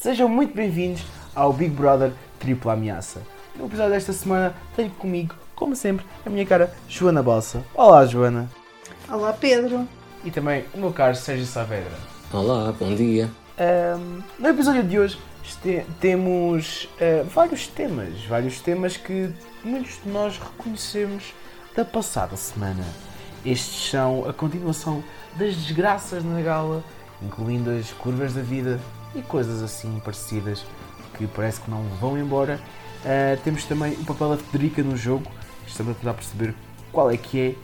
Sejam muito bem-vindos ao Big Brother Tripla Ameaça. No episódio desta semana tenho comigo, como sempre, a minha cara Joana Balsa. Olá, Joana. Olá, Pedro. E também o meu caro Sérgio Saavedra. Olá, bom dia. Um, no episódio de hoje este, temos uh, vários temas, vários temas que muitos de nós reconhecemos da passada semana. Estes são a continuação das desgraças na gala, incluindo as curvas da vida e coisas assim parecidas que parece que não vão embora. Uh, temos também o papel da Federica no jogo, estamos a tentar perceber qual é que é.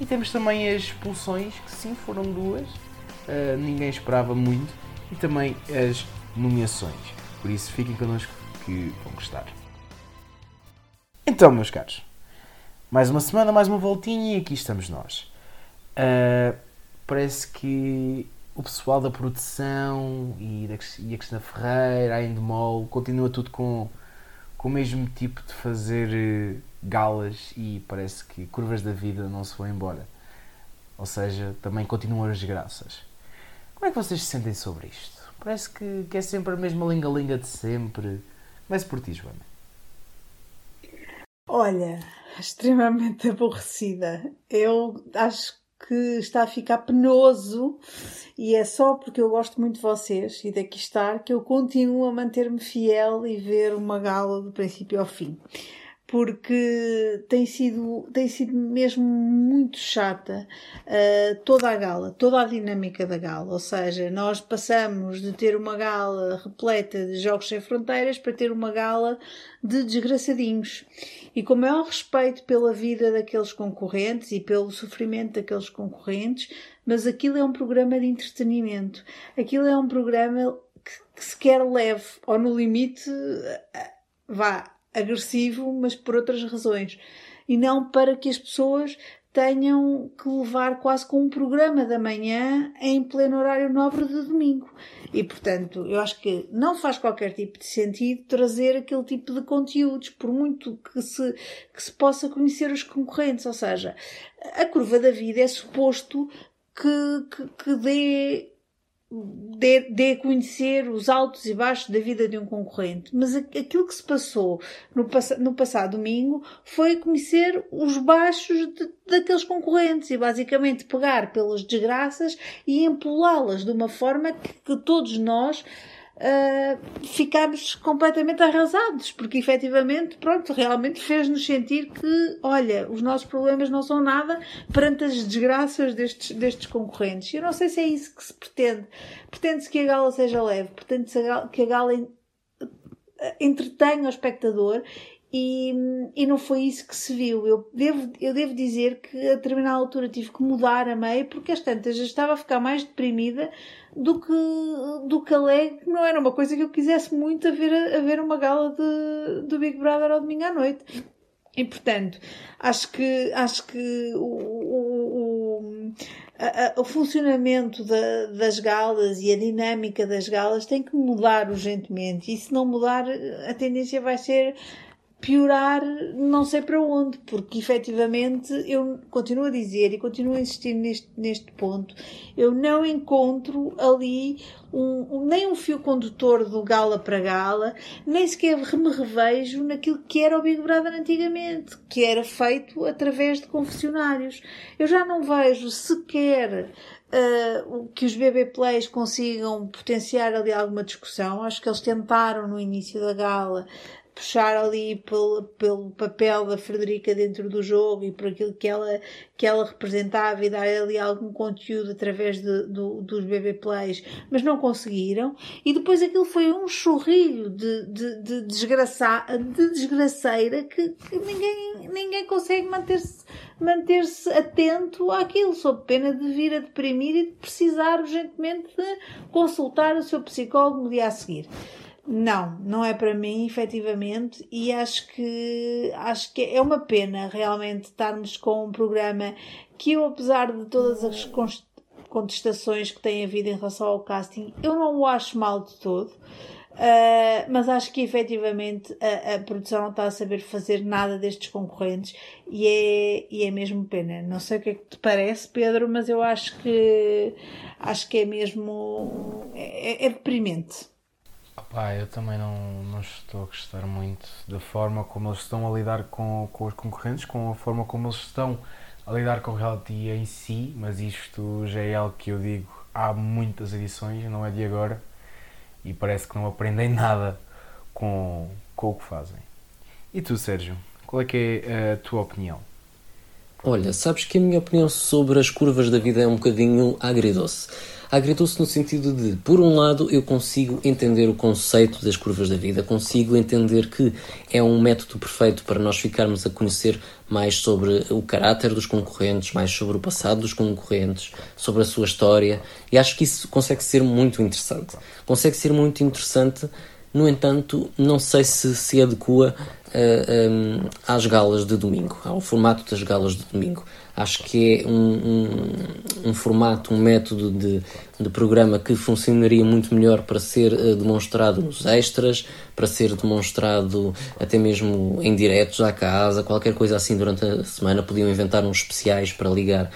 E temos também as expulsões, que sim foram duas, uh, ninguém esperava muito, e também as nomeações. Por isso fiquem connosco que vão gostar. Então, meus caros, mais uma semana, mais uma voltinha e aqui estamos nós. Uh, parece que o pessoal da produção e, da, e a Cristina Ferreira, a Endemol, continua tudo com, com o mesmo tipo de fazer uh, galas e parece que curvas da vida não se vão embora. Ou seja, também continuam as desgraças. Como é que vocês se sentem sobre isto? Parece que, que é sempre a mesma linga-linga de sempre. Comece por ti, Joana. Olha, extremamente aborrecida. Eu acho que está a ficar penoso e é só porque eu gosto muito de vocês e daqui estar que eu continuo a manter-me fiel e ver uma gala do princípio ao fim porque tem sido, tem sido mesmo muito chata uh, toda a gala, toda a dinâmica da gala. Ou seja, nós passamos de ter uma gala repleta de jogos sem fronteiras para ter uma gala de desgraçadinhos. E com o maior respeito pela vida daqueles concorrentes e pelo sofrimento daqueles concorrentes, mas aquilo é um programa de entretenimento. Aquilo é um programa que, que se quer leve, ou no limite, uh, vá, agressivo, mas por outras razões. E não para que as pessoas tenham que levar quase com um programa da manhã em pleno horário nobre de domingo. E, portanto, eu acho que não faz qualquer tipo de sentido trazer aquele tipo de conteúdos, por muito que se, que se possa conhecer os concorrentes. Ou seja, a curva da vida é suposto que, que, que dê dê a conhecer os altos e baixos da vida de um concorrente. Mas aquilo que se passou no, no passado domingo foi conhecer os baixos de, daqueles concorrentes e basicamente pegar pelas desgraças e empolá-las de uma forma que, que todos nós uh, ficámos completamente arrasados, porque efetivamente, pronto, realmente fez-nos sentir que, olha, os nossos problemas não são nada perante as desgraças destes, destes concorrentes. Eu não sei se é isso que se pretende. Pretende-se que a gala seja leve, pretende-se que a gala entretenha o espectador e, e não foi isso que se viu. Eu devo, eu devo dizer que a determinada altura tive que mudar a meio porque às tantas já estava a ficar mais deprimida do que, do que alegre. Não era uma coisa que eu quisesse muito a ver, a ver uma gala de, do Big Brother ao domingo à noite. E portanto, acho que, acho que o, o, o, a, o funcionamento da, das galas e a dinâmica das galas tem que mudar urgentemente. E se não mudar, a tendência vai ser piorar não sei para onde, porque efetivamente eu continuo a dizer e continuo a insistir neste, neste ponto, eu não encontro ali um, nem um fio condutor do gala para gala, nem sequer me revejo naquilo que era o Big Brother antigamente, que era feito através de confessionários. Eu já não vejo sequer Uh, que os BB Plays consigam potenciar ali alguma discussão. Acho que eles tentaram no início da gala puxar ali pelo, pelo papel da Frederica dentro do jogo e por aquilo que ela, que ela representava e dar ali algum conteúdo através de, do, dos BB Plays, mas não conseguiram. E depois aquilo foi um chorrilho de, de, de, desgraça, de desgraceira que, que ninguém, ninguém consegue manter-se manter-se atento àquilo, sob pena de vir a deprimir e de precisar urgentemente de consultar o seu psicólogo no dia a seguir. Não, não é para mim, efetivamente, e acho que acho que é uma pena realmente estarmos com um programa que eu, apesar de todas as contestações que tem havido em relação ao casting, eu não o acho mal de todo. Uh, mas acho que efetivamente a, a, produção não está a saber fazer nada destes concorrentes e é, e é mesmo pena. Não sei o que é que te parece, Pedro, mas eu acho que acho que é mesmo é, é deprimente. Pá, eu também não, não estou a gostar muito da forma como eles estão a lidar com, com os concorrentes, com a forma como eles estão a lidar com o reality em si, mas isto já é algo que eu digo há muitas edições, não é de agora, e parece que não aprendem nada com, com o que fazem. E tu, Sérgio, qual é que é a tua opinião? Olha, sabes que a minha opinião sobre as curvas da vida é um bocadinho agridoce. Agridoce no sentido de, por um lado, eu consigo entender o conceito das curvas da vida, consigo entender que é um método perfeito para nós ficarmos a conhecer mais sobre o caráter dos concorrentes, mais sobre o passado dos concorrentes, sobre a sua história, e acho que isso consegue ser muito interessante. Consegue ser muito interessante no entanto, não sei se se adequa uh, eh, um, ehm, às galas de domingo, ao formato das galas de domingo. Acho que é um, um, um formato, um método de, de programa que funcionaria muito melhor para ser uh, demonstrado nos extras, para ser demonstrado até mesmo em diretos à casa, qualquer coisa assim durante a semana. Podiam inventar uns especiais para ligar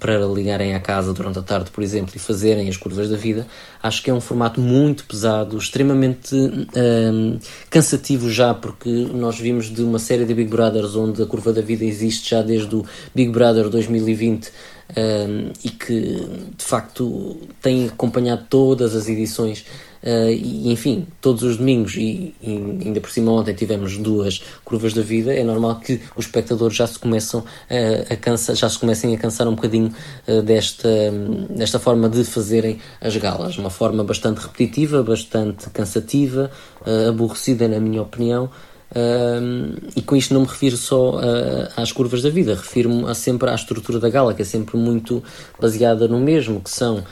para ligarem à casa durante a tarde, por exemplo, e fazerem as curvas da vida. Acho que é um formato muito pesado, extremamente um, cansativo já, porque nós vimos de uma série de Big Brothers onde a curva da vida existe já desde o Big Brother 2020 um, e que de facto tem acompanhado todas as edições Uh, e enfim, todos os domingos e, e, ainda por cima ontem tivemos duas curvas da vida, é normal que os espectadores já se começam uh, a cansar, já se comecem a cansar um bocadinho uh, desta, desta forma de fazerem as galas, uma forma bastante repetitiva, bastante cansativa, aborrecida na minha opinião. E com isto não me refiro só às curvas da vida, refiro-me sempre à estrutura da gala, que é sempre muito baseada no mesmo, que são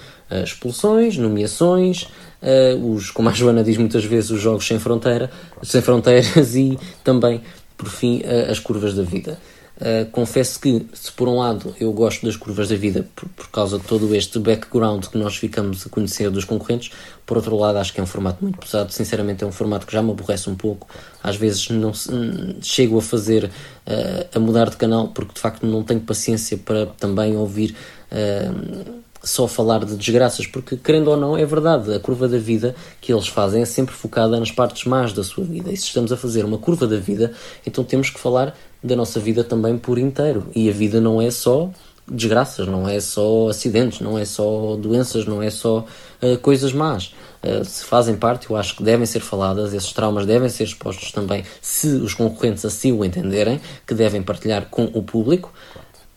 expulsões, nomeações, uh, os, como a Joana diz muitas vezes, os jogos sem, fronteira, sem fronteiras e também, por fim, uh, as curvas da vida. Uh, confesso que, se por um lado eu gosto das curvas da vida por, por, causa de todo este background que nós ficamos a conhecer dos concorrentes, por outro lado acho que é um formato muito pesado. Sinceramente, é um formato que já me aborrece um pouco. Às vezes não hum, chego a fazer, uh, a mudar de canal, porque de facto não tenho paciência para também ouvir. Uh, só falar de desgraças, porque querendo ou não, é verdade, a curva da vida que eles fazem é sempre focada nas partes más da sua vida. E se estamos a fazer uma curva da vida, então temos que falar da nossa vida também por inteiro. E a vida não é só desgraças, não é só acidentes, não é só doenças, não é só uh, coisas más. Uh, se fazem parte, eu acho que devem ser faladas, esses traumas devem ser expostos também, se os concorrentes assim o entenderem, que devem partilhar com o público.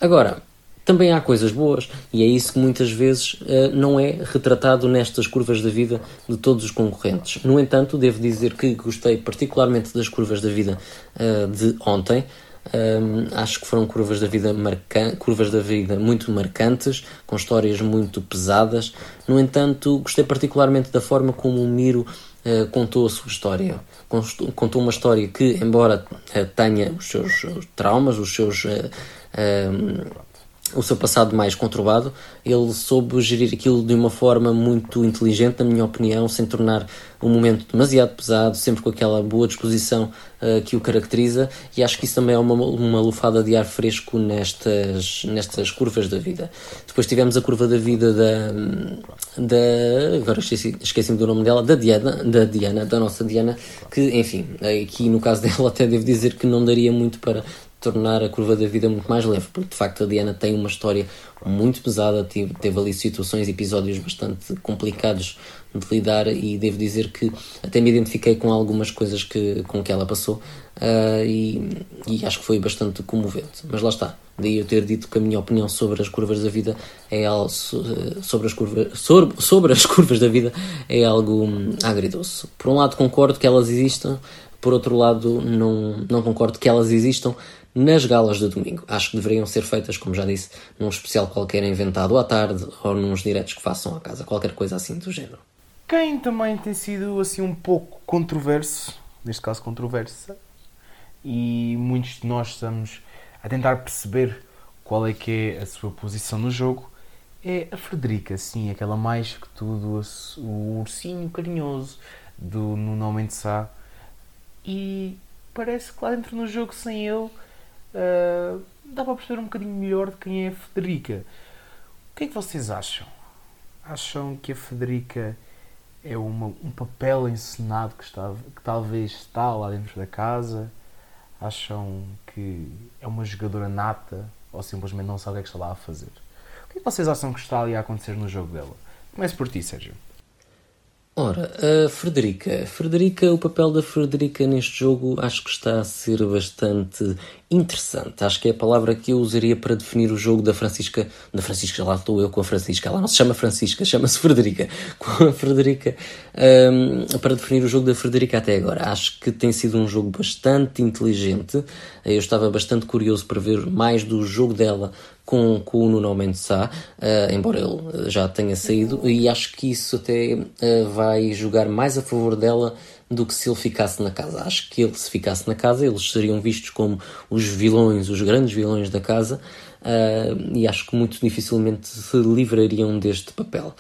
Agora, também há coisas boas e é isso que muitas vezes uh, não é retratado nestas curvas da vida de todos os concorrentes. No entanto, devo dizer que gostei particularmente das curvas da vida uh, de ontem. Acho que foram curvas da vida curvas da vida muito marcantes, com histórias muito pesadas. No entanto, gostei particularmente da forma como o Miro uh, contou a sua história. Contou uma história que, embora uh, tenha os seus traumas, os seus uh, o seu passado mais conturbado, ele soube gerir aquilo de uma forma muito inteligente, na minha opinião, sem tornar um momento demasiado pesado, sempre com aquela boa disposição uh, que o caracteriza, e acho que isso também é uma, uma lufada de ar fresco nestas, nestas curvas da vida. Depois tivemos a curva da vida da. da agora esqueci-me esqueci do nome dela, da Diana, da Diana, da nossa Diana, que, enfim, aqui no caso dela, até devo dizer que não daria muito para tornar a curva da vida muito mais leve, porque de facto a Diana tem uma história muito pesada, teve, teve ali situações, episódios bastante complicados de lidar e devo dizer que até me identifiquei com algumas coisas que, com que ela passou uh, e, e, acho que foi bastante comovente. Mas lá está, daí eu ter dito que a minha opinião sobre as curvas da vida é algo sobre as curvas sobre, sobre as curvas da vida é algo hum, agridoce. Por um lado concordo que elas existam, por outro lado não, não concordo que elas existam nas galas de domingo. Acho que deveriam ser feitas, como já disse, num especial qualquer inventado à tarde ou nos diretos que façam à casa, qualquer coisa assim do género. Quem também tem sido assim um pouco controverso, neste caso controversa, e muitos de nós estamos a tentar perceber qual é que é a sua posição no jogo, é a Frederica, sim, aquela mais que tudo, o ursinho carinhoso do Nuno Mendes. E parece que lá dentro no jogo sem ele uh, dá para perceber um bocadinho melhor de quem é a Federica. O que é que vocês acham? Acham que a Federica é uma, um papel encenado que, está, que talvez está lá dentro da casa? Acham que é uma jogadora nata ou simplesmente não sabe o que é que está lá a fazer? O que é que vocês acham que está ali a acontecer no jogo dela? Comece por ti, Sérgio. Ora, a Frederica. Frederica, o papel da Frederica neste jogo acho que está a ser bastante interessante. Acho que é a palavra que eu usaria para definir o jogo da Francisca. Da Francisca, lá estou eu com a Francisca. Ela não se chama Francisca, chama-se Frederica. Com a Frederica, um, para definir o jogo da Frederica até agora. Acho que tem sido um jogo bastante inteligente. Eu estava bastante curioso para ver mais do jogo dela com, com o Nuno Mendes Sá, uh, embora ele já tenha saído, e acho que isso até uh, vai jogar mais a favor dela do que se ele ficasse na casa. Acho que ele, se ficasse na casa, eles seriam vistos como os vilões, os grandes vilões da casa, uh, e acho que muito dificilmente se livrariam deste papel.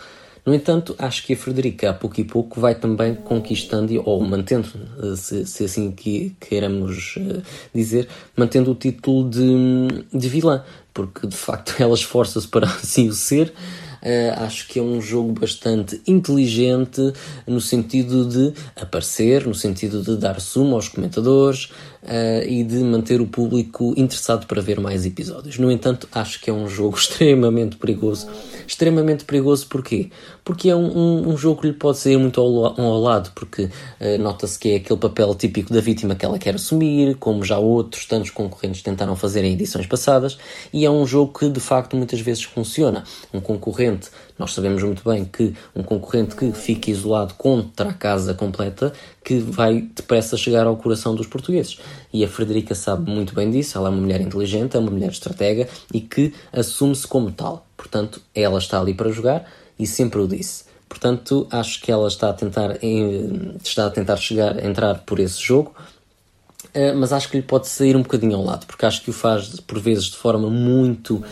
No entanto, acho que a Frederica, a pouco e pouco, vai também conquistando, ou mantendo, se, se assim que queiramos dizer, mantendo o título de, de vilã porque de facto ela esforça-se para assim o ser. Uh, acho que é um jogo bastante inteligente no sentido de aparecer, no sentido de dar sumo aos comentadores uh, e de manter o público interessado para ver mais episódios. No entanto, acho que é um jogo extremamente perigoso. Extremamente perigoso porquê? Porque é um, um, um jogo que lhe pode sair muito ao, ao lado, porque uh, nota-se que é aquele papel típico da vítima que ela quer assumir, como já outros tantos concorrentes tentaram fazer em edições passadas, e é um jogo que de facto muitas vezes funciona. Um concorrente, nós sabemos muito bem que um concorrente que fica isolado contra a casa completa, que vai depressa chegar ao coração dos portugueses. E a Frederica sabe muito bem disso, ela é uma mulher inteligente, é uma mulher estratega e que assume-se como tal. Portanto, ela está ali para jogar e sempre o disse. Portanto, acho que ela está a tentar, está a tentar chegar, entrar por esse jogo, mas acho que lhe pode sair um bocadinho ao lado, porque acho que o faz por vezes de forma muito uh,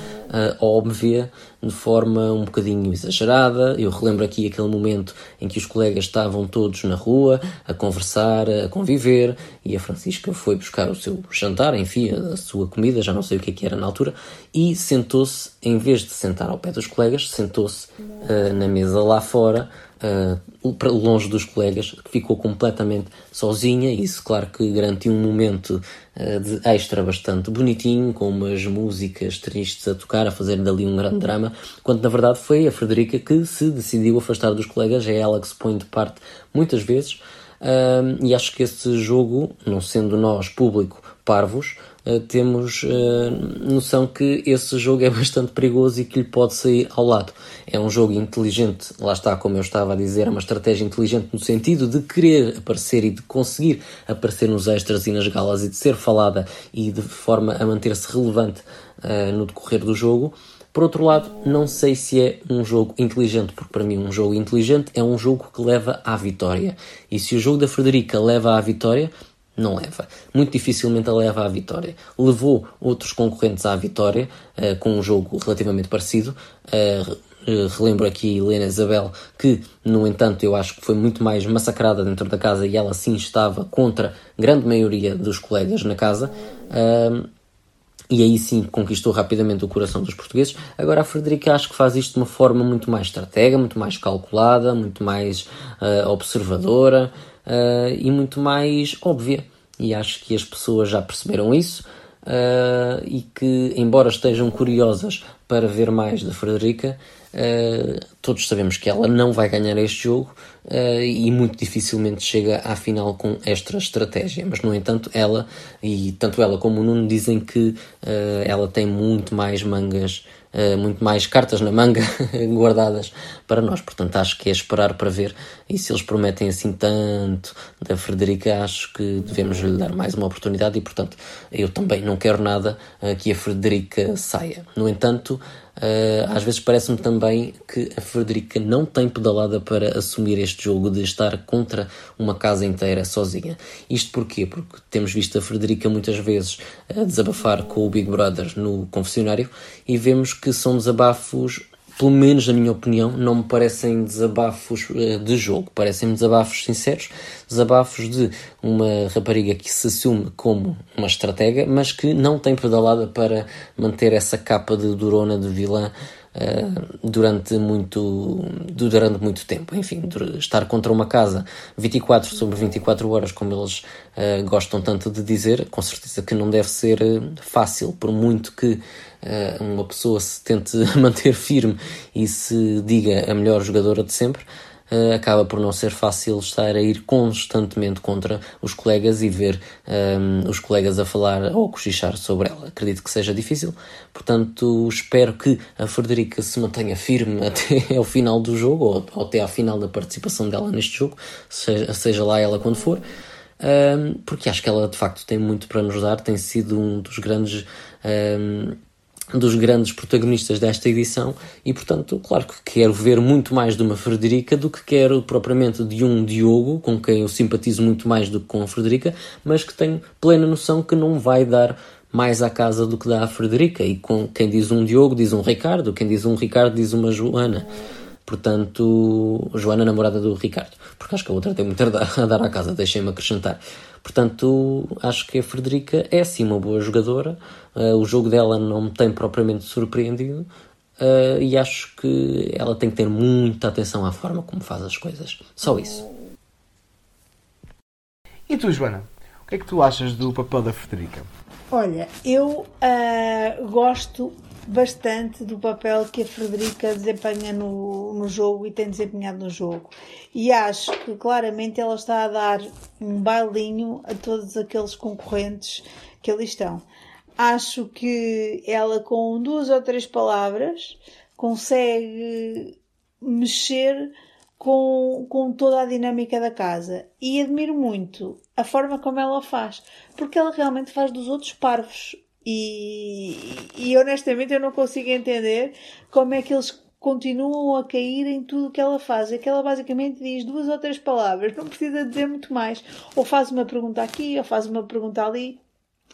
óbvia, de forma um bocadinho exagerada. Eu relembro aqui aquele momento em que os colegas estavam todos na rua a conversar, a conviver, e a Francisca foi buscar o seu jantar, enfim, a sua comida, já não sei o que, é que era na altura, e sentou-se, em vez de sentar ao pé dos colegas, sentou-se uh, na mesa lá fora uh, longe dos colegas, ficou completamente sozinha. Isso, claro, que garantiu um momento uh, de extra bastante bonitinho, com umas músicas tristes a tocar, a fazer dali um grande drama, quando na verdade foi a Frederica que se decidiu afastar dos colegas. É ela que se põe de parte muitas vezes. Uh, e acho que esse jogo, não sendo nós público parvos, temos uh, noção que esse jogo é bastante perigoso e que lhe pode sair ao lado. É um jogo inteligente, lá está, como eu estava a dizer, é uma estratégia inteligente no sentido de querer aparecer e de conseguir aparecer nos extras e nas galas e de ser falada e de forma a manter-se relevante uh, no decorrer do jogo. Por outro lado, não sei se é um jogo inteligente, porque para mim um jogo inteligente é um jogo que leva à vitória. E se o jogo da Frederica leva à vitória, não leva. Muito dificilmente a leva à vitória. Levou outros concorrentes à vitória uh, com um jogo relativamente parecido. Uh, relembro aqui Helena Isabel, que, no entanto, eu acho que foi muito mais massacrada dentro da casa e ela sim estava contra grande maioria dos colegas na casa. Uh, e aí sim conquistou rapidamente o coração dos portugueses. Agora a Frederica acho que faz isto de uma forma muito mais estratega, muito mais calculada, muito mais observadora uh, e muito mais óbvia. E acho que as pessoas já perceberam isso uh, e que, embora estejam curiosas para ver mais da Frederica, uh, todos sabemos que ela não vai ganhar este jogo e muito dificilmente chega à final com esta estratégia. Mas, no entanto, ela, e tanto ela como o Nuno, dizem que ela tem muito mais mangas muito mais cartas na manga guardadas para nós. Portanto, acho que é esperar para ver. E se eles prometem assim tanto da Frederica, acho que devemos lhe dar mais uma oportunidade. E, portanto, eu também não quero nada uh, que a Frederica saia. No entanto, às vezes parece-me também que a Frederica não tem pedalada para assumir este jogo de estar contra uma casa inteira sozinha. Isto porquê? Porque temos visto a Frederica muitas vezes desabafar com o Big Brother no confessionário e vemos que são desabafos pelo menos na minha opinião, não me parecem desabafos uh, de jogo, parecem-me desabafos sinceros, desabafos de uma rapariga que se assume como uma estratega, mas que não tem pedalada para manter essa capa de durona, de vilã, uh, durante, muito, durante muito tempo. Enfim, estar contra uma casa 24 sobre 24 horas, como eles uh, gostam tanto de dizer, com certeza que não deve ser fácil, por muito que uma pessoa se tente manter firme e se diga a melhor jogadora de sempre uh, acaba por não ser fácil estar a ir constantemente contra os colegas e ver um, ehm, os colegas a falar ou cochichar sobre ela. Acredito que seja difícil, portanto, espero que a Frederica se mantenha firme até ao final do jogo ou, ou até ao final da participação dela neste jogo, seja, seja lá ela quando for. Um, ehm, porque acho que ela de facto tem muito para nos dar, tem sido um dos grandes um, ehm, dos grandes protagonistas desta edição e, portanto, claro que quero ver muito mais de uma Frederica do que quero propriamente de um Diogo, com quem eu simpatizo muito mais do que com a Frederica, mas que tenho plena noção que não vai dar mais à casa do que dá a Frederica. E com quem diz um Diogo diz um Ricardo, quem diz um Ricardo diz uma Joana. Portanto, Joana, namorada do Ricardo. Porque acho que a outra tem muito a dar à casa, deixem-me acrescentar. Portanto, acho que a Frederica é sim uma boa jogadora. Uh, o jogo dela não me tem propriamente surpreendido. Uh, e acho que ela tem que ter muita atenção à forma como faz as coisas. Só isso. E tu, Joana? O que é que tu achas do papel da Frederica? Olha, eu uh, gosto bastante do papel que a Frederica desempenha no, no jogo e tem desempenhado no jogo. E acho que claramente ela está a dar um bailinho a todos aqueles concorrentes que ali estão. Acho que ela, com duas ou três palavras, consegue mexer com, com toda a dinâmica da casa. E admiro muito a forma como ela faz, porque ela realmente faz dos outros parvos. E, e honestamente eu não consigo entender como é que eles continuam a cair em tudo o que ela faz. É que ela basicamente diz duas ou três palavras, não precisa dizer muito mais. Ou faz uma pergunta aqui, ou faz uma pergunta ali.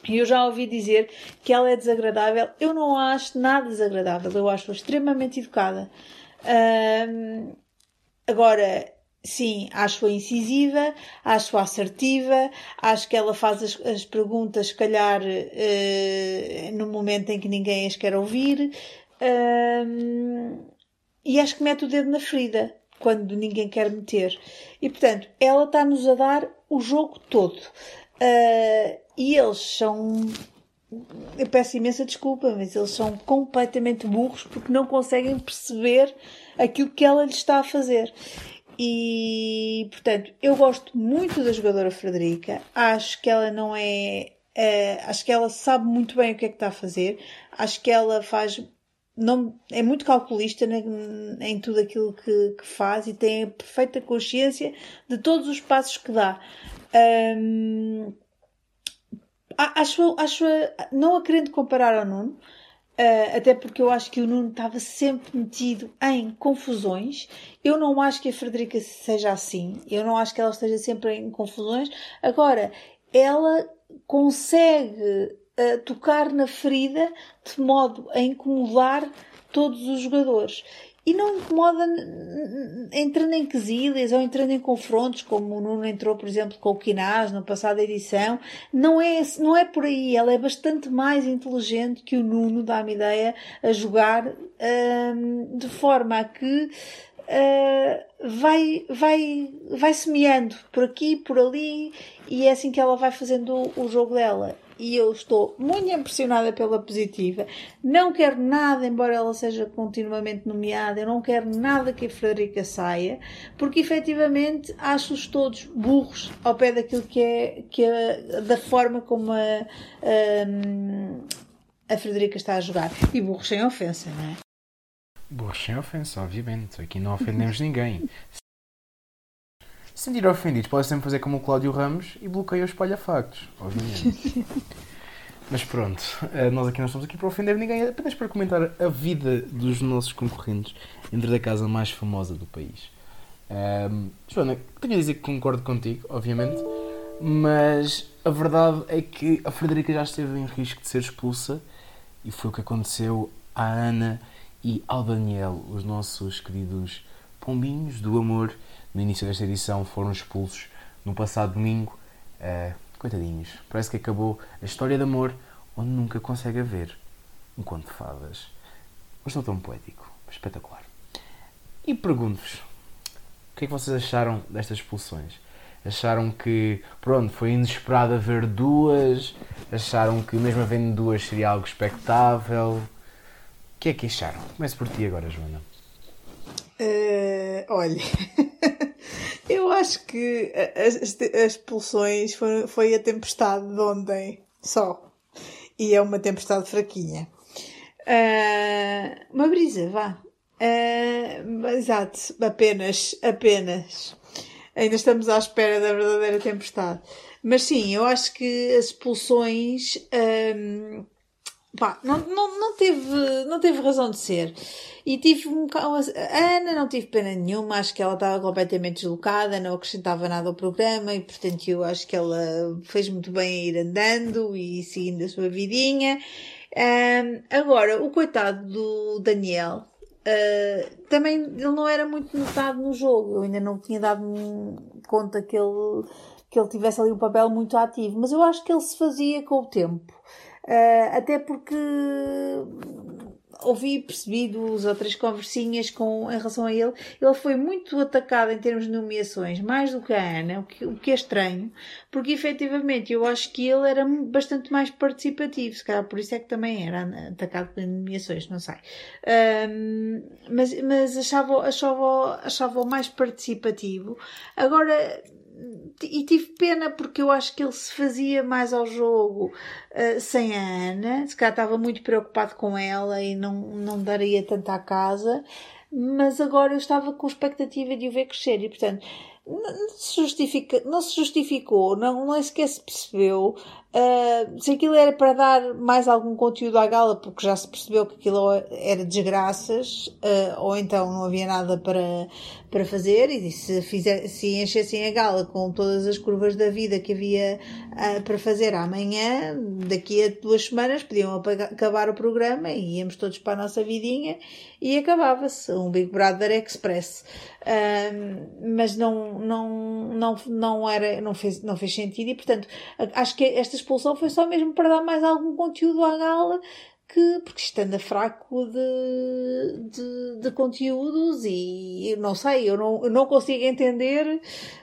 E eu já ouvi dizer que ela é desagradável. Eu não acho nada desagradável, eu acho-a extremamente educada. agora, Sim, acho-a incisiva, acho-a assertiva, acho que ela faz as, as perguntas, se calhar, uh, no momento em que ninguém as quer ouvir. Uh, e acho que mete o dedo na ferida, quando ninguém quer meter. E, portanto, ela está-nos a dar o jogo todo. Uh, e eles são. Eu peço imensa desculpa, mas eles são completamente burros porque não conseguem perceber aquilo que ela lhes está a fazer. E, portanto, eu gosto muito da jogadora Frederica. Acho que ela não é. é acho que ela sabe muito bem o que é que está a fazer. Acho que ela faz. Não, é muito calculista em tudo aquilo que, que faz e tem a perfeita consciência de todos os passos que dá. Um, acho, acho, não a querendo comparar ao Nuno, Uh, até porque eu acho que o Nuno estava sempre metido em confusões. Eu não acho que a Frederica seja assim. Eu não acho que ela esteja sempre em confusões. Agora, ela consegue uh, tocar na ferida de modo a incomodar todos os jogadores e não incomoda entrando em quesílias ou entrando em confrontos, como o Nuno entrou, por exemplo, com o Quinaz na passada edição. Não é, não é por aí. Ela é bastante mais inteligente que o Nuno, dá-me ideia, a jogar hum, de forma a que uh, vai, vai, vai semeando por aqui, por ali, e é assim que ela vai fazendo o, o jogo dela e eu estou muito impressionada pela positiva. Não quero nada, embora ela seja continuamente nomeada, eu não quero nada que a Frederica saia, porque efetivamente acho-os todos burros ao pé daquilo que é, que é da forma como a, a, a Frederica está a jogar. E burros sem ofensa, não é? Burros sem ofensa, obviamente. Aqui não ofendemos ninguém. Se sentir ofendidos, pode sempre fazer como o Cláudio Ramos e bloqueia os espalha-factos, obviamente. Mas pronto, eh, nós aqui não estamos aqui para ofender ninguém, é apenas para comentar a vida dos nossos concorrentes dentro da casa mais famosa do país. Um, Joana, tenho a dizer que concordo contigo, obviamente, mas a verdade é que a Frederica já esteve em risco de ser expulsa e foi o que aconteceu à Ana e ao Daniel, os nossos queridos pombinhos do amor no início desta edição foram expulsos no passado domingo. Uh, coitadinhos, parece que acabou a história de amor onde nunca consegue haver um conto de fadas. Mas estou tão poético. espetacular. E pergunto-vos, o que é que vocês acharam destas expulsões? Acharam que, pronto, foi inesperado haver duas? Acharam que mesmo havendo duas seria algo expectável? O que é que acharam? Comece por ti agora, Joana. Uh, olha, eu acho que as, as expulsões foi, foi a tempestade de ontem só. E é uma tempestade fraquinha. Uh, uma brisa, vá. Uh, exato, apenas, apenas. Ainda estamos à espera da verdadeira tempestade. Mas sim, eu acho que as expulsões. Um, pá, não, não, não, teve, não teve razão de ser. E tive um A Ana não tive pena nenhuma, acho que ela estava completamente deslocada, não acrescentava nada ao programa e, portanto, eu acho que ela fez muito bem a ir andando e seguindo a sua vidinha. Um, agora, o coitado do Daniel, uh, também ele não era muito notado no jogo, eu ainda não tinha dado conta que ele, que ele tivesse ali um papel muito ativo, mas eu acho que ele se fazia com o tempo. Uh, até porque ouvi percebi duas ou três conversinhas com, em relação a ele. Ele foi muito atacado em termos de nomeações, mais do que a Ana, o que, o que é estranho, porque efetivamente eu acho que ele era bastante mais participativo, se calhar por isso é que também era atacado por nomeações, não sei. Um, mas mas achava, achava, achava mais participativo. Agora, e tive pena porque eu acho que ele se fazia mais ao jogo uh, sem a Ana, se calhar estava muito preocupado com ela e não, não daria tanto à casa, mas agora eu estava com expectativa de o ver crescer e portanto não se, justifica, não se justificou, não, não sequer se percebeu uh, se aquilo era para dar mais algum conteúdo à gala, porque já se percebeu que aquilo era desgraças, uh, ou então não havia nada para, para fazer, e se, fizer, se enchessem a gala com todas as curvas da vida que havia uh, para fazer amanhã, daqui a duas semanas podiam acabar o programa e íamos todos para a nossa vidinha e acabava-se um Big Brother Express. mas não, não, não, não, era, não, fez, não fez sentido e, portanto, acho que esta expulsão foi só mesmo para dar mais algum conteúdo à gala que, porque isto anda fraco de, de, de conteúdos e não sei, eu não, eu não consigo entender.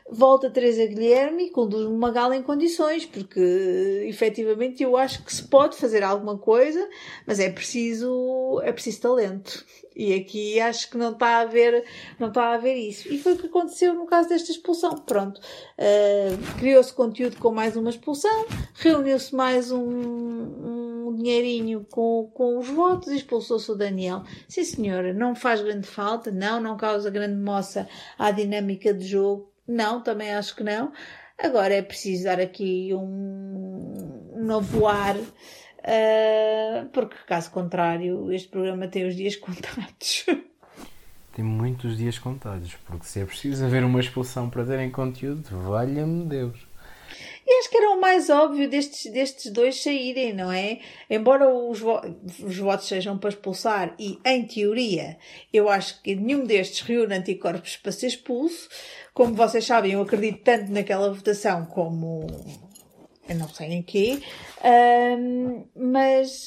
Volta Teresa Guilherme e conduz-me uma gala em condições, porque efetivamente eu acho que se pode fazer alguma coisa, mas é preciso, é preciso talento. E aqui acho que não está a haver, não está a haver isso. E foi o que aconteceu no caso desta expulsão. Pronto, uh, criou-se conteúdo com mais uma expulsão, reuniu-se mais um, um dinheirinho com, com os votos e expulsou-se o Daniel. Sim, senhora, não faz grande falta, não, não causa grande moça à dinâmica de jogo, não, também acho que não. Agora é preciso dar aqui um, um novo ar Uh, porque, caso contrário, este programa tem os dias contados. Tem muitos dias contados, porque se é preciso haver uma expulsão para terem conteúdo, valha-me Deus. E acho que era o mais óbvio destes, destes dois saírem, não é? Embora os, vo os votos sejam para expulsar, e em teoria eu acho que nenhum destes reúne anticorpos para ser expulso, como vocês sabem, eu acredito tanto naquela votação como eu não sei em quê, um, mas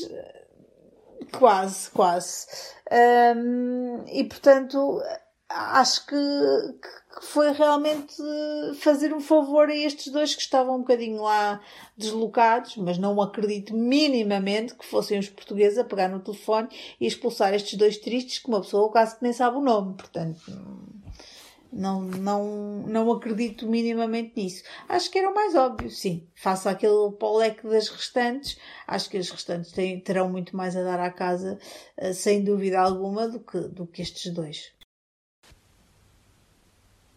quase, quase. Um, e portanto, acho que, que, foi realmente fazer um favor a estes dois que estavam um bocadinho lá deslocados, mas não acredito minimamente que fossem os portugueses a pegar no telefone e expulsar estes dois tristes que uma pessoa quase que nem sabe o nome, portanto não, não, não acredito minimamente nisso. Acho que era o mais óbvio, sim. Faça aquele poleque das restantes, acho que as restantes têm, terão muito mais a dar à casa, eh, sem dúvida alguma, do que, do que estes dois.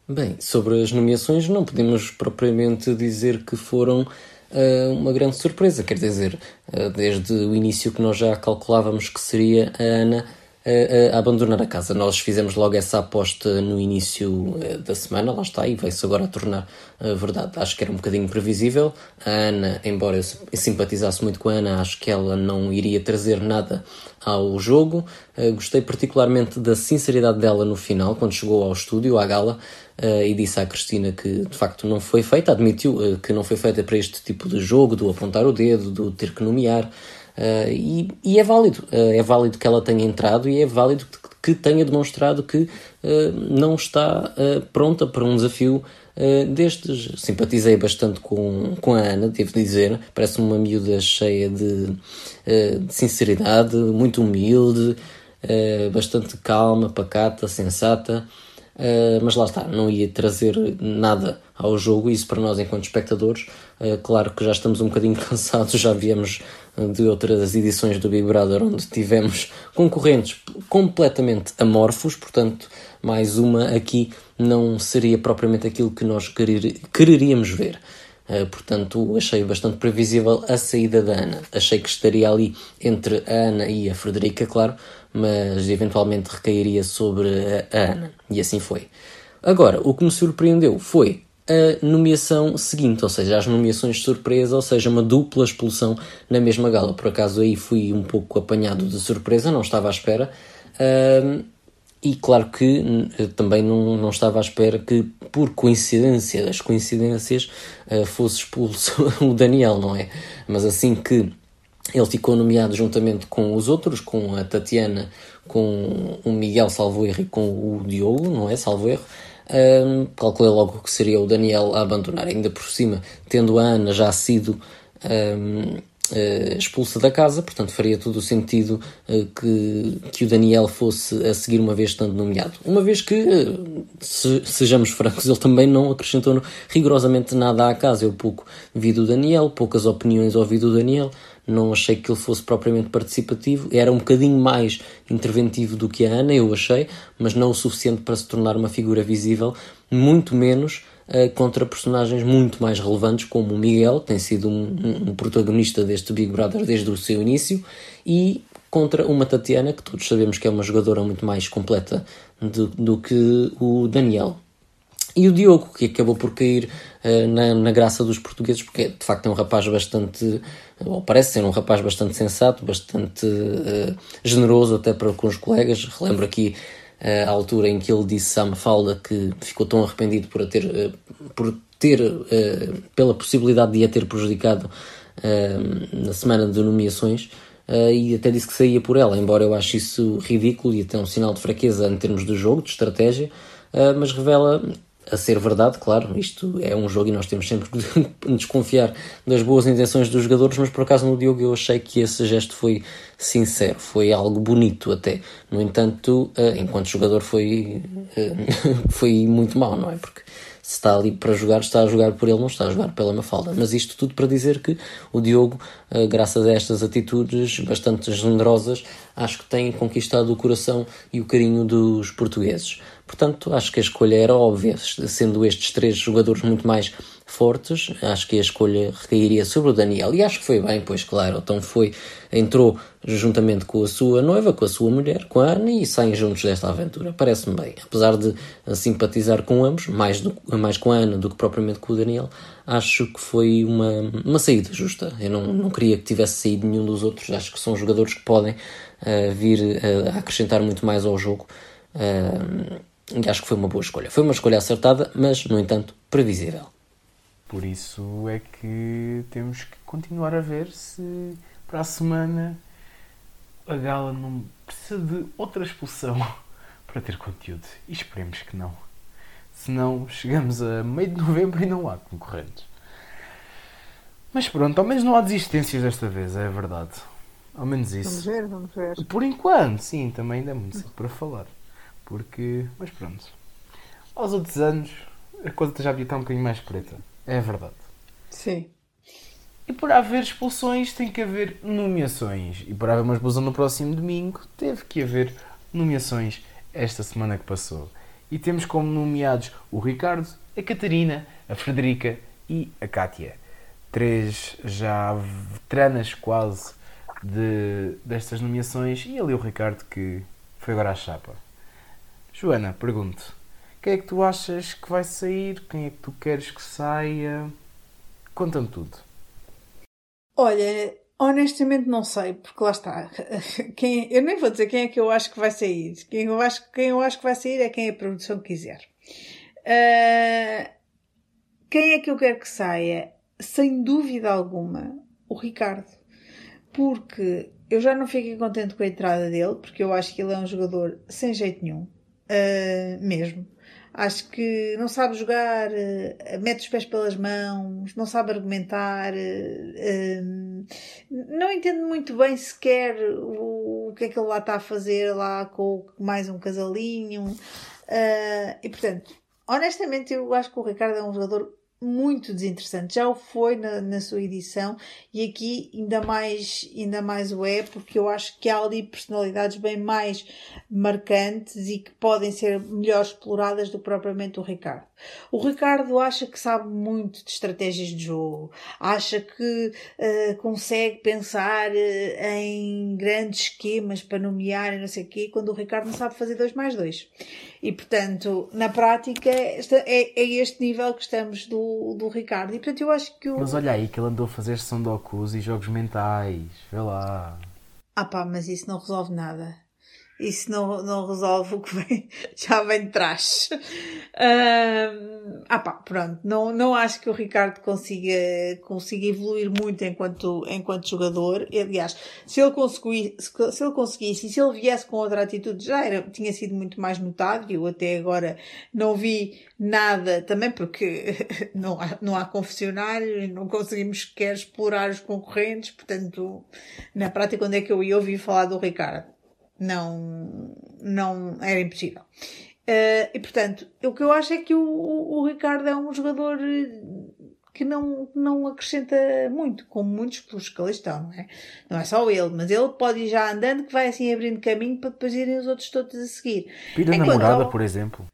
Bem, sobre as nomeações, não podemos propriamente dizer que foram uh, uma grande surpresa. Quer dizer, uh, desde o início que nós já calculávamos que seria a Ana a, abandonar a casa. Nós fizemos logo essa aposta no início eh, da semana, lá está, e veio-se agora a tornar uh, verdade. Acho que era um bocadinho previsível. A Ana, embora eu simpatizasse muito com a Ana, acho que ela não iria trazer nada ao jogo. Uh, gostei particularmente da sinceridade dela no final, quando chegou ao estúdio, à gala, e disse à Cristina que de facto não foi feita, admitiu que não foi feita para este tipo de jogo, do apontar o dedo, do ter que nomear. Uh, e, e, é válido, uh, é válido que ela tenha entrado e é válido que, tenha demonstrado que uh, não está pronta para um desafio destes. Simpatizei bastante com, com a Ana, devo dizer. Parece uma miúda cheia de, de sinceridade, muito humilde, bastante calma, pacata, sensata. Mas lá está, não ia trazer nada ao jogo, isso para nós, enquanto espectadores, claro que já estamos um bocadinho cansados, já viemos de outras edições do Big Brother, onde tivemos concorrentes completamente amorfos, portanto, mais uma aqui não seria propriamente aquilo que nós querer, quereríamos ver. Uh, portanto, achei bastante previsível a saída da Ana. Achei que estaria ali entre a Ana e a Frederica, claro, mas eventualmente recairia sobre a, Ana. E assim foi. Agora, o que me surpreendeu foi a nomeação seguinte, ou seja, as nomeações de surpresa, ou seja, uma dupla expulsão na mesma gala. Por acaso aí fui um pouco apanhado de surpresa, não estava à espera. E claro que também não, não estava à espera que, por coincidência das coincidências, uh, fosse expulso o Daniel, não é? Mas assim que ele ficou nomeado juntamente com os outros, com a Tatiana, com o Miguel Salvo Erro e com o Diogo, não é? Salvo Erro um, calculei logo que seria o Daniel a abandonar, ainda por cima, tendo a Ana já sido um, expulsa da casa, portanto faria todo o sentido uh, que, que o Daniel fosse a seguir uma vez estando nomeado. Uma vez que, uh, se, sejamos francos, ele também não acrescentou rigorosamente nada à casa. Eu pouco vi do Daniel, poucas opiniões ouvi do Daniel não achei que ele fosse propriamente participativo. Era um bocadinho mais interventivo do que a Ana, eu achei, mas não o suficiente para se tornar uma figura visível, muito menos uh, contra personagens muito mais relevantes, como o Miguel, que tem sido um, um, protagonista deste Big Brother desde o seu início, e contra uma Tatiana, que todos sabemos que é uma jogadora muito mais completa do, do que o Daniel. E o Diogo, que acabou por cair uh, na, na, graça dos portugueses, porque de facto é um rapaz bastante, ou parece ser um rapaz bastante sensato, bastante uh, generoso até para com os colegas. Relembro aqui a altura em que ele disse à Mafalda que ficou tão arrependido por a ter, por ter pela possibilidade de a ter prejudicado na semana de nomeações. e até disse que saía por ela, embora eu ache isso ridículo e até um sinal de fraqueza em termos de jogo, de estratégia, mas revela a ser verdade, claro, isto é um jogo e nós temos sempre que desconfiar das boas intenções dos jogadores, mas por acaso no Diogo eu achei que esse gesto foi sincero, foi algo bonito até. No entanto, eh, enquanto jogador foi, eh, foi muito mal, não é? Porque se está ali para jogar, está a jogar por ele, não está a jogar pela Mafalda. Mas isto tudo para dizer que o Diogo, eh, graças a estas atitudes bastante generosas, acho que tem conquistado o coração e o carinho dos portugueses. Portanto, acho que a escolha era óbvia, sendo estes três jogadores muito mais fortes, acho que a escolha recairia sobre o Daniel. E acho que foi bem, pois claro, então foi, entrou juntamente com a sua noiva, com a sua mulher, com a Ana, e saem juntos desta aventura. Parece-me bem. Apesar de simpatizar com ambos, mais, do, mais com a Ana do que propriamente com o Daniel, acho que foi uma, uma saída justa. Eu não, não queria que tivesse saído nenhum dos outros. Acho que são jogadores que podem uh, vir uh, a acrescentar muito mais ao jogo. Uh, e acho que foi uma boa escolha. Foi uma escolha acertada, mas, no entanto, previsível. Por isso é que temos que continuar a ver se para a semana a gala não precisa de outra expulsão para ter conteúdo. E esperemos que não. Senão chegamos a meio de novembro e não há concorrentes. Mas pronto, ao menos não há desistências desta vez, é verdade. Ao menos isso. Vamos ver, vamos ver. Por enquanto, sim, também ainda é muito cedo para falar. Porque, mas pronto. Aos outros anos, a coisa já estar um bocadinho mais preta. É verdade. Sim. E por haver expulsões, tem que haver nomeações. E por haver uma expulsão no próximo domingo, teve que haver nomeações esta semana que passou. E temos como nomeados o Ricardo, a Catarina, a Frederica e a Kátia. Três já veteranas quase de, destas nomeações. E ali o Ricardo que foi agora à chapa. Joana, pergunto: quem é que tu achas que vai sair? Quem é que tu queres que saia? Conta-me tudo. Olha, honestamente não sei, porque lá está. Quem, eu nem vou dizer quem é que eu acho que vai sair. Quem eu acho, quem eu acho que vai sair é quem a produção quiser. Uh, quem é que eu quero que saia? Sem dúvida alguma, o Ricardo. Porque eu já não fiquei contente com a entrada dele, porque eu acho que ele é um jogador sem jeito nenhum. Uh, mesmo. Acho que não sabe jogar, uh, mete os pés pelas mãos, não sabe argumentar, uh, não entende muito bem sequer o, o, que é que ele lá está a fazer lá com mais um casalinho. e portanto, honestamente, eu acho que o Ricardo é um jogador muito desinteressante. Já o foi na, na, sua edição e aqui ainda mais, ainda mais o é, porque eu acho que há ali personalidades bem mais marcantes e que podem ser melhor exploradas do que propriamente o Ricardo. O Ricardo acha que sabe muito de estratégias de jogo, acha que uh, consegue pensar uh, em grandes esquemas para nomear e não sei o quê, quando o Ricardo não sabe fazer dois mais dois. E, portanto, na prática, é, é este nível que estamos do, do Ricardo. E, portanto, eu acho que o... Mas olha aí que ele andou a fazer sandokus e jogos mentais. Vê lá. Ah pá, mas isso não resolve nada isso não, não resolve o que vem, já vem de trás. Ah pá, pronto, não, não acho que o Ricardo consiga, consiga evoluir muito enquanto, enquanto jogador. Aliás, se ele, conseguisse, se ele conseguisse e se ele viesse com outra atitude, já era, tinha sido muito mais notado. Eu até agora não vi nada, também porque não há, não há confessionários, não conseguimos sequer explorar os concorrentes, portanto, na prática, onde é que eu ia ouvir falar do Ricardo? Não, não era impossível. Uh, e portanto, o que eu acho é que o, o, Ricardo é um jogador eh, que não, não acrescenta muito, como muitos pelos que ali estão, não é? Não é só ele, mas ele pode ir já andando que vai assim abrindo caminho para depois irem os outros todos a seguir. Pira a namorada, ao... por exemplo.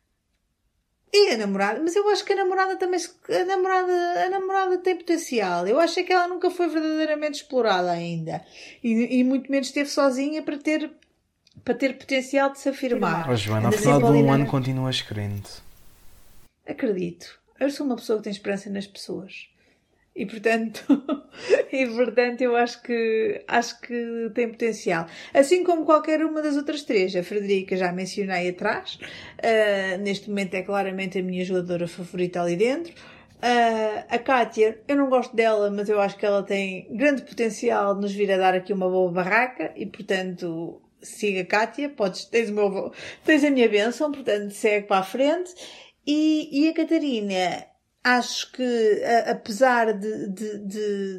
E a namorada, mas eu acho que a namorada também a namorada, a namorada tem potencial. Eu acho que ela nunca foi verdadeiramente explorada ainda. E, e muito menos esteve sozinha para ter para ter potencial de se afirmar. Oh, Joana, ao final de um ano continuas crente. Acredito. Eu sou uma pessoa que tem esperança nas pessoas. E portanto, e portanto eu acho que acho que tem potencial. Assim como qualquer uma das outras três. A Frederica já mencionei atrás. Uh, neste momento é claramente a minha jogadora favorita ali dentro. Uh, a Kátia, eu não gosto dela, mas eu acho que ela tem grande potencial de nos vir a dar aqui uma boa barraca e portanto siga Kátia, podes, tens, o meu, tens a minha bênção, portanto segue para a frente. E, e a Catarina acho que, apesar de, de,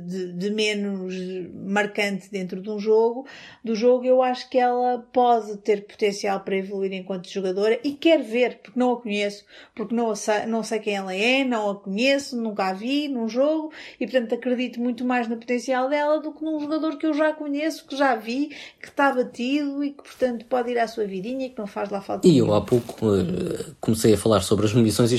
de, de, menos marcante dentro de um jogo, do jogo, eu acho que ela pode ter potencial para evoluir enquanto jogadora e quero ver, porque não a conheço, porque não, sei, não sei quem ela é, não a conheço, nunca a vi num jogo e, portanto, acredito muito mais no potencial dela do que num jogador que eu já conheço, que já vi, que está batido e que, portanto, pode ir à sua vidinha e que não faz lá falta. E eu há pouco eh, comecei a falar sobre as munições e,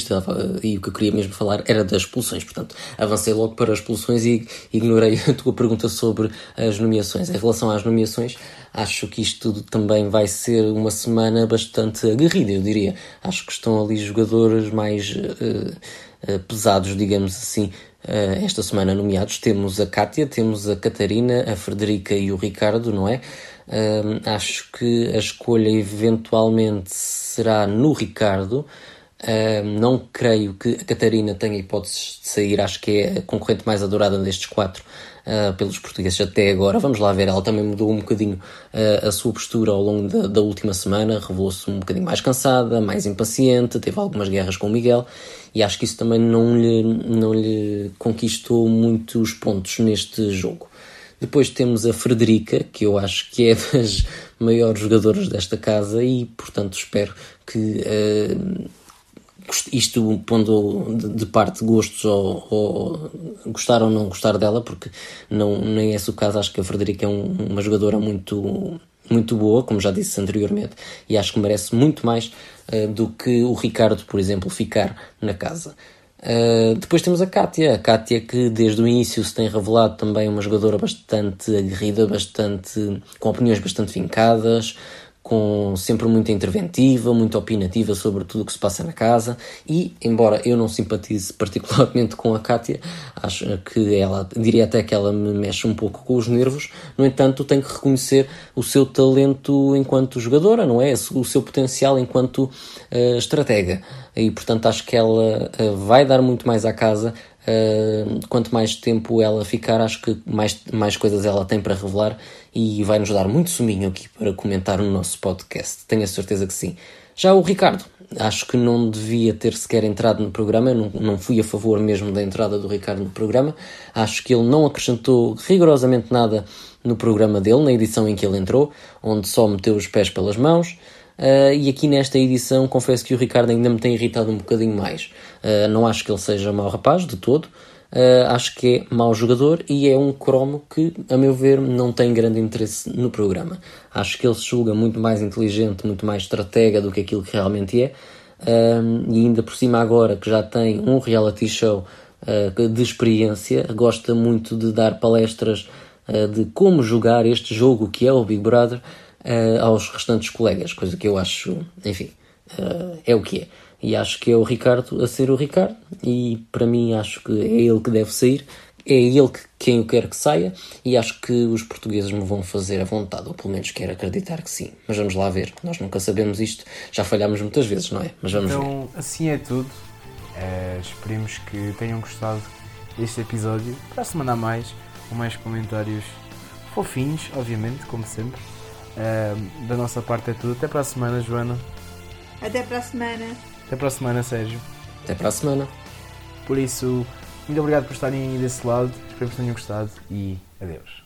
e o que eu queria mesmo falar era das expulsões. Portanto, avancei logo para as expulsões e ignorei a tua pergunta sobre as nomeações. Em relação às nomeações, acho que isto também vai ser uma semana bastante aguerrida, eu diria. Acho que estão ali jogadores mais uh, uh, pesados, digamos assim, uh, esta semana nomeados. Temos a Kátia, temos a Catarina, a Frederica e o Ricardo, não é? acho que a escolha eventualmente será no Ricardo. Não creio que a Catarina tenha hipóteses de sair, acho que é a concorrente mais adorada destes quatro uh, pelos portugueses até agora. Vamos lá ver, ela também mudou um bocadinho uh, a sua postura ao longo da, da última semana, revelou-se um bocadinho mais cansada, mais impaciente, teve algumas guerras com o Miguel. E acho que isso também não lhe, não lhe conquistou muitos pontos neste jogo. Depois temos a Frederica, que eu acho que é das maiores jogadoras desta casa. E, portanto, espero que uh, isto pondo de parte gostos ou, ou, gostar ou não gostar dela, porque não, nem é esse o caso, acho que a Frederica é um, uma jogadora muito, muito boa, como já disse anteriormente, e acho que merece muito mais uh, do que o Ricardo, por exemplo, ficar na casa. Uh, depois temos a Kátia, a Kátia que desde o início se tem revelado também uma jogadora bastante aguerrida, bastante, com opiniões bastante fincadas, com sempre muito interventiva, muito opinativa sobre tudo o que se passa na casa. E, embora eu não simpatize particularmente com a Kátia, acho que ela, diria até que ela me mexe um pouco com os nervos, no entanto tenho que reconhecer o seu talento enquanto jogadora, não é? O seu potencial enquanto uh, estratega. E portanto acho que ela uh, vai dar muito mais à casa Uh, quanto mais tempo ela ficar, acho que mais, mais coisas ela tem para revelar e vai nos dar muito suminho aqui para comentar no nosso podcast. Tenho a certeza que sim. Já o Ricardo, acho que não devia ter sequer entrado no programa, não, não fui a favor mesmo da entrada do Ricardo no programa. Acho que ele não acrescentou rigorosamente nada no programa dele, na edição em que ele entrou, onde só meteu os pés pelas mãos. Uh, e aqui nesta edição confesso que o Ricardo ainda me tem irritado um bocadinho mais. Uh, não acho que ele seja mau rapaz de todo, uh, acho que é mau jogador e é um cromo que, a meu ver, não tem grande interesse no programa. Acho que ele se julga muito mais inteligente, muito mais estratega do que aquilo que realmente é. e ainda por cima, agora que já tem um reality show de experiência, gosta muito de dar palestras de como jogar este jogo que é o Big Brother uh, aos restantes colegas, coisa que eu acho, enfim, uh, é o que é. E acho que é o Ricardo a ser o Ricardo, e para mim acho que é ele que deve sair, é ele que, quem eu quero que saia, e acho que os portugueses me vão fazer a vontade, ou pelo menos quero acreditar que sim. Mas vamos lá ver, nós nunca sabemos isto, já falhámos muitas vezes, não é? Mas vamos então, ver. Então, assim é tudo. Uh, esperemos que tenham gostado deste episódio. Para a semana a mais, com mais comentários fofinhos, obviamente, como sempre. Uh, da nossa parte é tudo. Até para a semana, Joana. Até para a semana. Até para a semana, Sérgio. Até para a semana. Por isso, muito obrigado por estarem aí desse lado. Espero que tenham gostado e adeus.